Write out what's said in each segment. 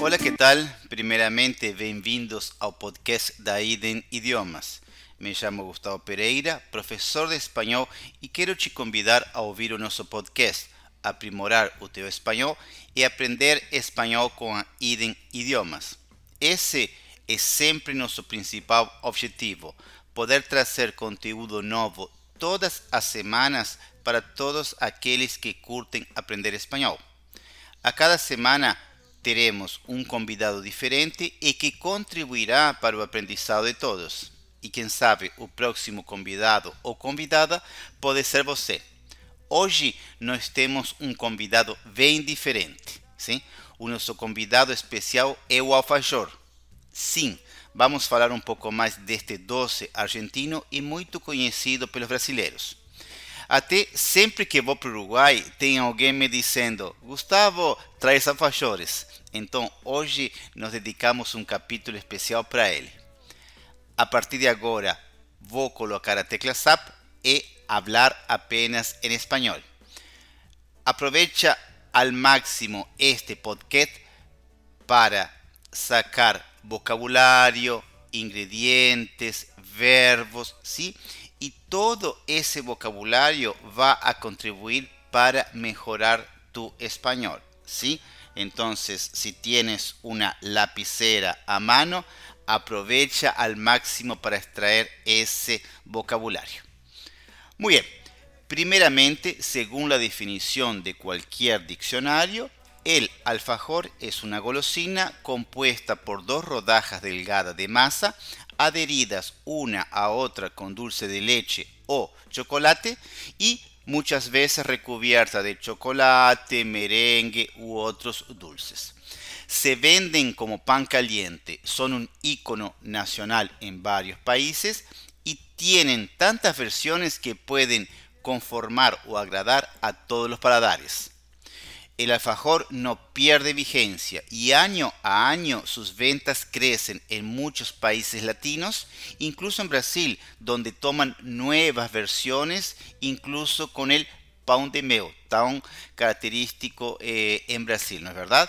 Olá, que tal? Primeiramente, bem-vindos ao podcast da Iden Idiomas. Me chamo Gustavo Pereira, professor de espanhol e quero te convidar a ouvir o nosso podcast, aprimorar o teu espanhol e aprender espanhol com a Iden Idiomas. Esse é sempre nosso principal objetivo, poder trazer conteúdo novo todas as semanas para todos aqueles que curtem aprender espanhol. A cada semana teremos um convidado diferente e que contribuirá para o aprendizado de todos. E quem sabe o próximo convidado ou convidada pode ser você. Hoje nós temos um convidado bem diferente. Sim? O nosso convidado especial é o alfajor. Sim, vamos falar um pouco mais deste doce argentino e muito conhecido pelos brasileiros. Até sempre que vou para o Uruguai, tem alguém me dizendo: Gustavo, traz alfajores. Então hoje nós dedicamos um capítulo especial para ele. A partir de agora, vou colocar a tecla SAP e falar apenas em espanhol. Aprovecha al máximo este podcast para sacar vocabulario, ingredientes, verbos, ¿sí? y todo ese vocabulario va a contribuir para mejorar tu español, ¿sí? Entonces, si tienes una lapicera a mano, aprovecha al máximo para extraer ese vocabulario. Muy bien, primeramente, según la definición de cualquier diccionario, el alfajor es una golosina compuesta por dos rodajas delgadas de masa adheridas una a otra con dulce de leche o chocolate y muchas veces recubierta de chocolate, merengue u otros dulces. Se venden como pan caliente, son un icono nacional en varios países y tienen tantas versiones que pueden conformar o agradar a todos los paladares el alfajor no pierde vigencia y año a año sus ventas crecen en muchos países latinos, incluso en Brasil, donde toman nuevas versiones, incluso con el pão de mel, tan característico eh, en Brasil, ¿no es verdad?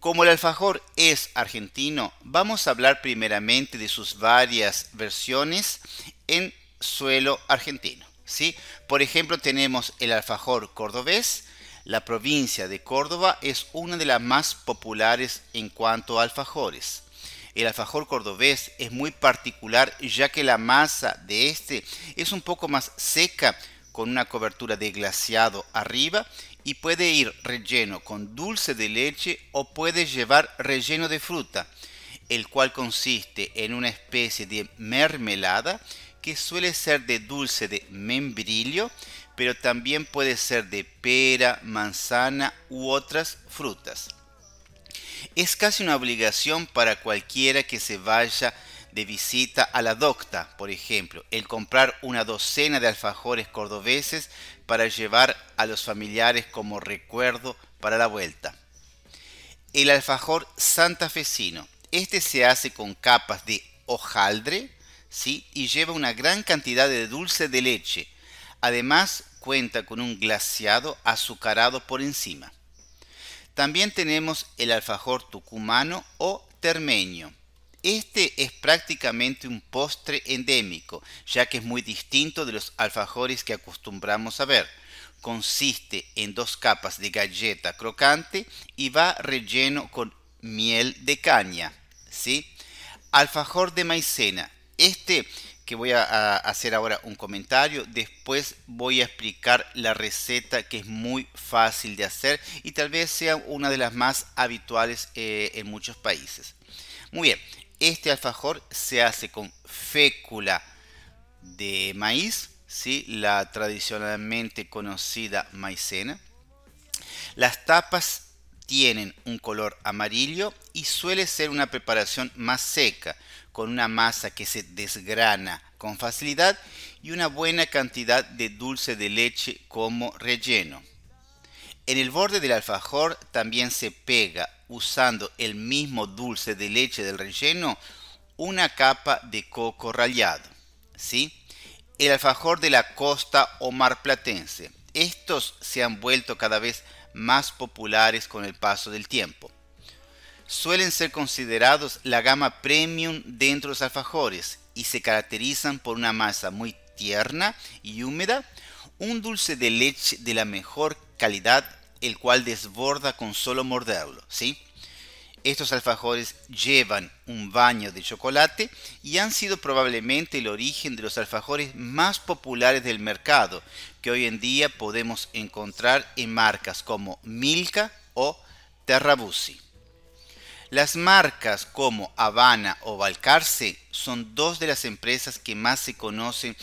Como el alfajor es argentino, vamos a hablar primeramente de sus varias versiones en suelo argentino. ¿sí? Por ejemplo, tenemos el alfajor cordobés, la provincia de Córdoba es una de las más populares en cuanto a alfajores. El alfajor cordobés es muy particular ya que la masa de este es un poco más seca con una cobertura de glaciado arriba y puede ir relleno con dulce de leche o puede llevar relleno de fruta, el cual consiste en una especie de mermelada que suele ser de dulce de membrillo pero también puede ser de pera, manzana u otras frutas. Es casi una obligación para cualquiera que se vaya de visita a la docta, por ejemplo, el comprar una docena de alfajores cordobeses para llevar a los familiares como recuerdo para la vuelta. El alfajor santafesino. Este se hace con capas de hojaldre ¿sí? y lleva una gran cantidad de dulce de leche, Además cuenta con un glaciado azucarado por encima. También tenemos el alfajor tucumano o termeño. Este es prácticamente un postre endémico, ya que es muy distinto de los alfajores que acostumbramos a ver. Consiste en dos capas de galleta crocante y va relleno con miel de caña. ¿sí? Alfajor de maicena. Este que voy a, hacer ahora un comentario. Después voy a explicar la receta que es muy fácil de hacer y tal vez sea una de las más habituales eh, en muchos países. Muy bien, este alfajor se hace con fécula de maíz, ¿sí? la tradicionalmente conocida maicena. Las tapas tienen un color amarillo y suele ser una preparación más seca, con una masa que se desgrana con facilidad y una buena cantidad de dulce de leche como relleno. En el borde del alfajor también se pega, usando el mismo dulce de leche del relleno, una capa de coco rallado. ¿sí? El alfajor de la costa o mar platense. Estos se han vuelto cada vez más populares con el paso del tiempo. Suelen ser considerados la gama premium dentro de los alfajores y se caracterizan por una masa muy tierna y húmeda, un dulce de leche de la mejor calidad, el cual desborda con solo morderlo, ¿sí? Estos alfajores llevan un baño de chocolate y han sido probablemente el origen de los alfajores más populares del mercado, que hoy en día podemos encontrar en marcas como Milka o Terrabusi. Las marcas como Habana o Balcarce son dos de las empresas que más se conocen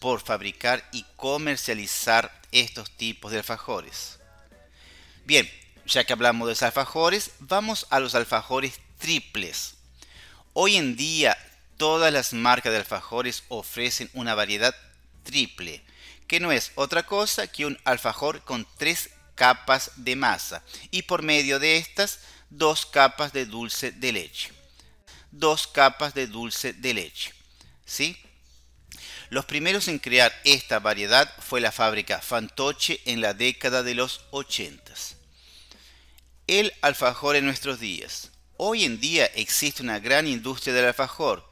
por fabricar y comercializar estos tipos de alfajores. Bien, ya que hablamos de los alfajores, vamos a los alfajores triples. Hoy en día todas las marcas de alfajores ofrecen una variedad triple, que no es otra cosa que un alfajor con tres capas de masa y por medio de estas dos capas de dulce de leche. Dos capas de dulce de leche. ¿Sí? Los primeros en crear esta variedad fue la fábrica Fantoche en la década de los 80 el alfajor en nuestros días. Hoy en día existe una gran industria del alfajor.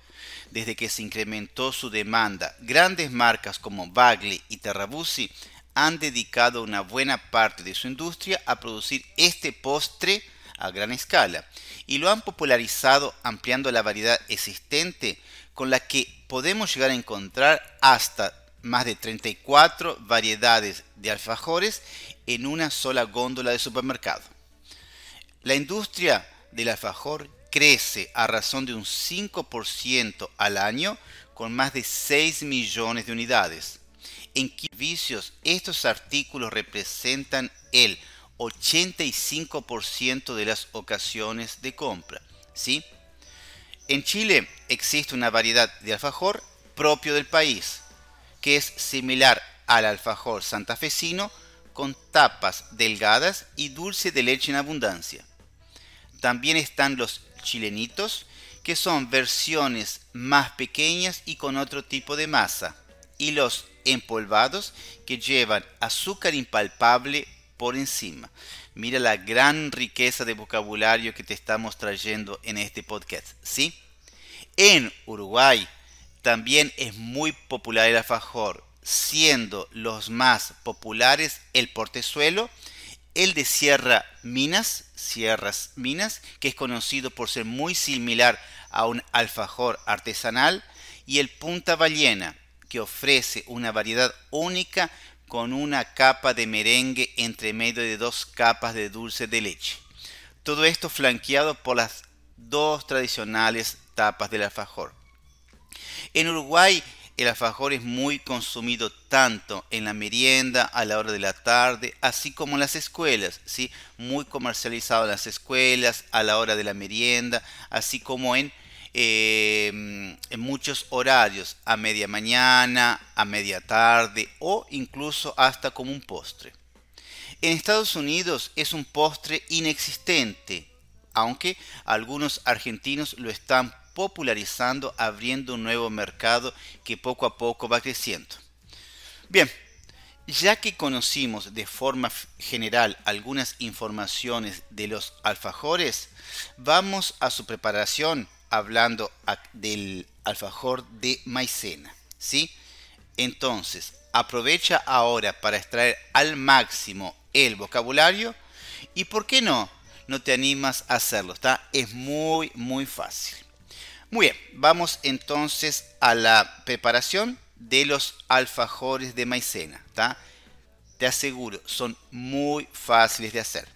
Desde que se incrementó su demanda, grandes marcas como Bagley y Terrabusi han dedicado una buena parte de su industria a producir este postre a gran escala y lo han popularizado ampliando la variedad existente con la que podemos llegar a encontrar hasta más de 34 variedades de alfajores en una sola góndola de supermercado. La industria del alfajor crece a razón de un 5% al año con más de 6 millones de unidades. En servicios, estos artículos representan el 85% de las ocasiones de compra. ¿sí? En Chile existe una variedad de alfajor propio del país, que es similar al alfajor santafesino con tapas delgadas y dulce de leche en abundancia. También están los chilenitos, que son versiones más pequeñas y con otro tipo de masa. Y los empolvados, que llevan azúcar impalpable por encima. Mira la gran riqueza de vocabulario que te estamos trayendo en este podcast, ¿sí? En Uruguay también es muy popular el alfajor, siendo los más populares el portezuelo, el de Sierra Minas, Sierras Minas, que es conocido por ser muy similar a un alfajor artesanal, y el Punta Ballena, que ofrece una variedad única con una capa de merengue entre medio de dos capas de dulce de leche. Todo esto flanqueado por las dos tradicionales tapas del alfajor. En Uruguay el alfajor es muy consumido tanto en la merienda, a la hora de la tarde, así como en las escuelas, ¿sí? Muy comercializado en las escuelas, a la hora de la merienda, así como en, em, en muchos horarios, a media mañana, a media tarde o incluso hasta como un postre. En Estados Unidos es un postre inexistente, aunque algunos argentinos lo están popularizando, abriendo un nuevo mercado que poco a poco va creciendo. Bien, ya que conocimos de forma general algunas informaciones de los alfajores, vamos a su preparación hablando del alfajor de maicena, ¿sí? Entonces, aprovecha ahora para extraer al máximo el vocabulario y por qué no, no te animas a hacerlo, ¿está? Es muy muy fácil. Muy bien, vamos entonces a la preparación de los alfajores de maicena. Te aseguro, son muy fáciles de hacer.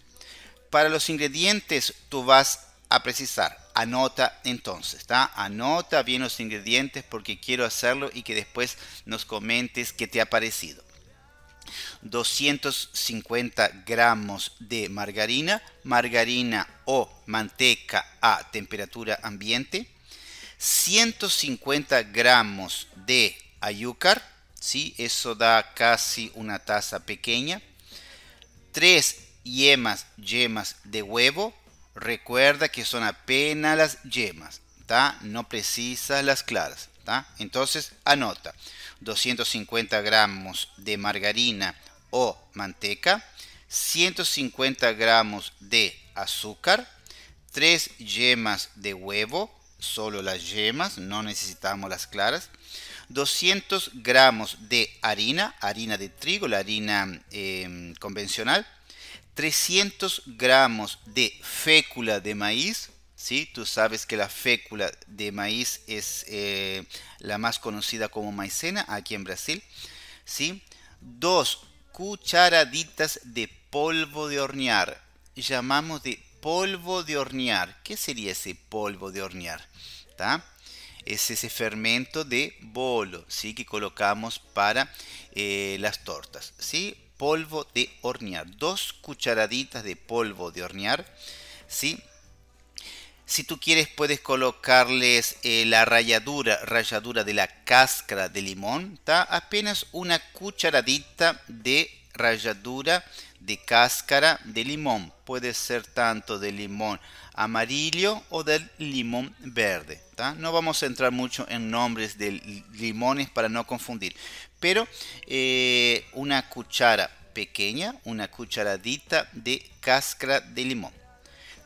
Para los ingredientes tú vas a precisar, anota entonces, anota bien los ingredientes porque quiero hacerlo y que después nos comentes qué te ha parecido. 250 gramos de margarina, margarina o manteca a temperatura ambiente, 150 gramos de ayúcar, ¿sí? eso da casi una taza pequeña, 3 yemas, yemas de huevo, recuerda que son apenas las yemas, no precisas las claras. Entonces anota 250 gramos de margarina o manteca, 150 gramos de azúcar, 3 yemas de huevo, solo las yemas, no necesitamos las claras, 200 gramos de harina, harina de trigo, la harina em, convencional, 300 gramos de fécula de maíz, ¿sí? Tú sabes que la fécula de maíz es eh, la más conocida como maicena aquí en Brasil, ¿sí? Dos cucharaditas de polvo de hornear, llamamos de polvo de hornear. ¿Qué sería ese polvo de hornear? Es ese fermento de bolo, ¿sí? Que colocamos para eh, las tortas, ¿sí? Polvo de hornear. Dos cucharaditas de polvo de hornear, ¿sí? Si tú quieres puedes colocarles eh, la ralladura, ralladura de la cáscara de limón, apenas una cucharadita de ralladura de cáscara de limón. Puede ser tanto de limón amarillo o del limón verde. No vamos a entrar mucho en nombres de limones para no confundir. Pero eh, una cuchara pequeña, una cucharadita de cáscara de limón.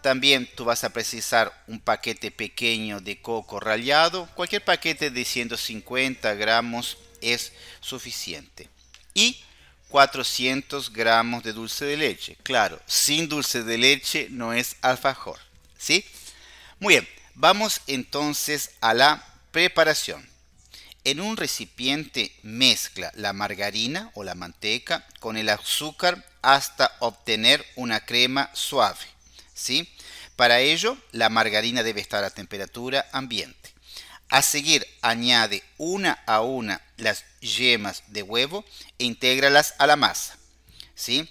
También tú vas a precisar un paquete pequeño de coco rallado. Cualquier paquete de 150 gramos es suficiente. Y 400 gramos de dulce de leche. Claro, sin dulce de leche no es alfajor. ¿Sí? Muy bien, vamos entonces a la preparación. En un recipiente mezcla la margarina o la manteca con el azúcar hasta obtener una crema suave. ¿sí? Para ello, la margarina debe estar a temperatura ambiente. A seguir, añade una a una las yemas de huevo e intégralas a la masa. ¿sí?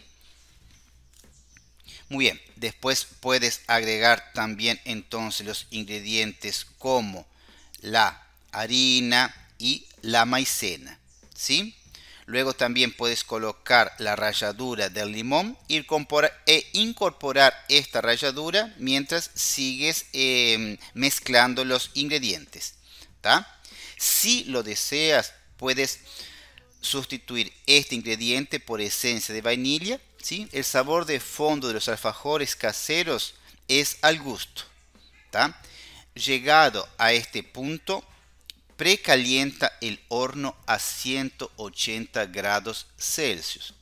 Muy bien, después puedes agregar también entonces los ingredientes como la harina y la maicena. ¿sí? Luego también puedes colocar la ralladura del limón e incorporar esta ralladura mientras sigues em, mezclando los ingredientes. Si lo deseas, puedes sustituir este ingrediente por esencia de vainilla. ¿sí? El sabor de fondo de los alfajores caseros es al gusto. Llegado a este punto, precalienta el horno a 180 grados Celsius.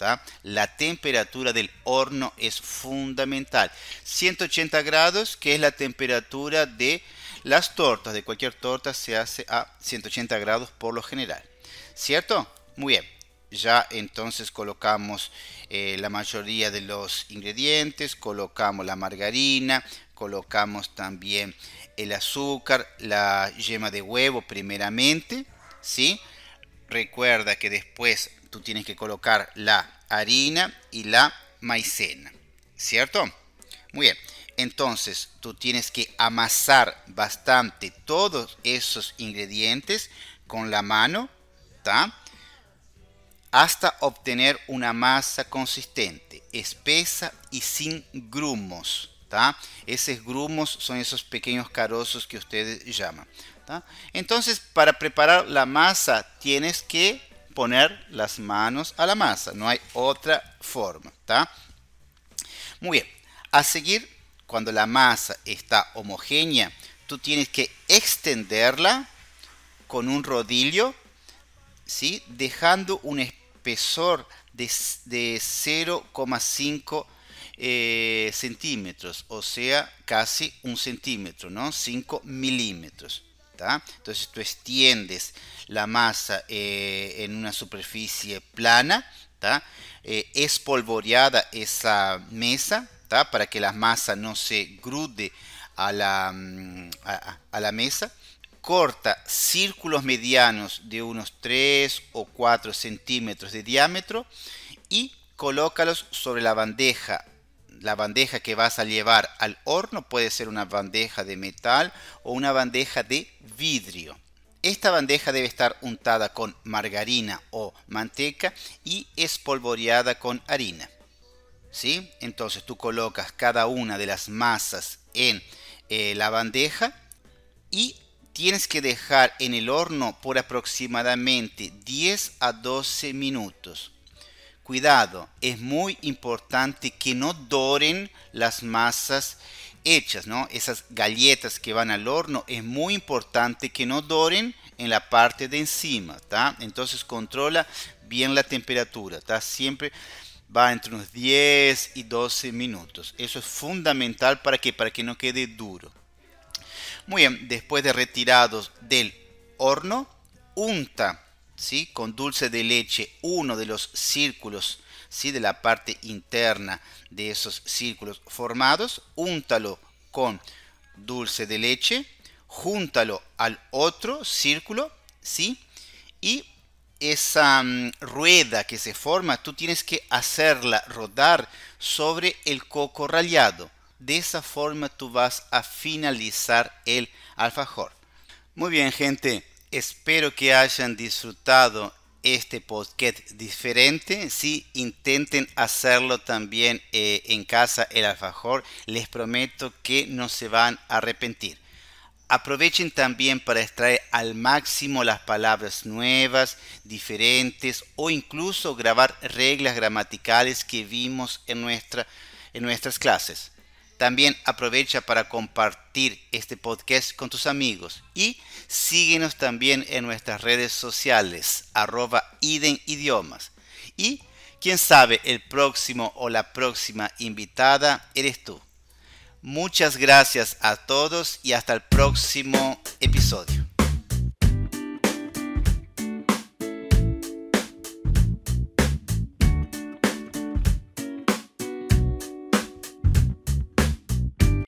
La temperatura del horno es fundamental. 180 grados, que es la temperatura de las tortas. De cualquier torta se hace a 180 grados por lo general. ¿Cierto? Muy bien. Ya entonces colocamos eh, la mayoría de los ingredientes, colocamos la margarina, colocamos también el azúcar, la yema de huevo primeramente, ¿sí? Recuerda que después tú tienes que colocar la harina y la maicena, ¿cierto? Muy bien, entonces tú tienes que amasar bastante todos esos ingredientes con la mano. Hasta obtener una masa consistente, espesa y sin grumos. Esos grumos son esos pequeños carozos que ustedes llaman. Entonces, para preparar la masa tienes que poner las manos a la masa, no hay otra forma. Muy bien, a seguir, cuando la masa está homogénea, tú tienes que extenderla con un rodillo, ¿sí? dejando un espesor de, de 0,5 eh, centímetros, o sea, casi un centímetro, ¿no? 5 milímetros. Entonces tú extiendes la masa eh, en una superficie plana, eh, espolvoreada esa mesa, para que la masa no se grude a la, mm, a la mesa corta círculos medianos de unos 3 o 4 centímetros de diámetro y colócalos sobre la bandeja la bandeja que vas a llevar al horno puede ser una bandeja de metal o una bandeja de vidrio. Esta bandeja debe estar untada con margarina o manteca y espolvoreada con harina. ¿Sí? Entonces tú colocas cada una de las masas en eh, la bandeja y tienes que dejar en el horno por aproximadamente 10 a 12 minutos. Cuidado, es muy importante que no doren las masas hechas, ¿no? Esas galletas que van al horno, es muy importante que no doren en la parte de encima, ¿está? Entonces controla bien la temperatura, ¿está? Siempre va entre unos 10 y 12 minutos. Eso es fundamental para que, para que no quede duro. Muy bien, después de retirados del horno, unta ¿sí? con dulce de leche uno de los círculos ¿sí? de la parte interna de esos círculos formados, úntalo con dulce de leche, júntalo al otro círculo, ¿sí? Y esa mm, rueda que se forma, tú tienes que hacerla rodar sobre el coco rallado. De esa forma tú vas a finalizar el alfajor. Muy bien, gente. Espero que hayan disfrutado este podcast diferente. Si intenten hacerlo también eh, en casa el alfajor, les prometo que no se van a arrepentir. Aprovechen también para extraer al máximo las palabras nuevas, diferentes o incluso grabar reglas gramaticales que vimos en, nuestra, en nuestras clases. También aprovecha para compartir este podcast con tus amigos y síguenos también en nuestras redes sociales, arroba idiomas. Y quién sabe, el próximo o la próxima invitada eres tú. Muchas gracias a todos y hasta el próximo episodio.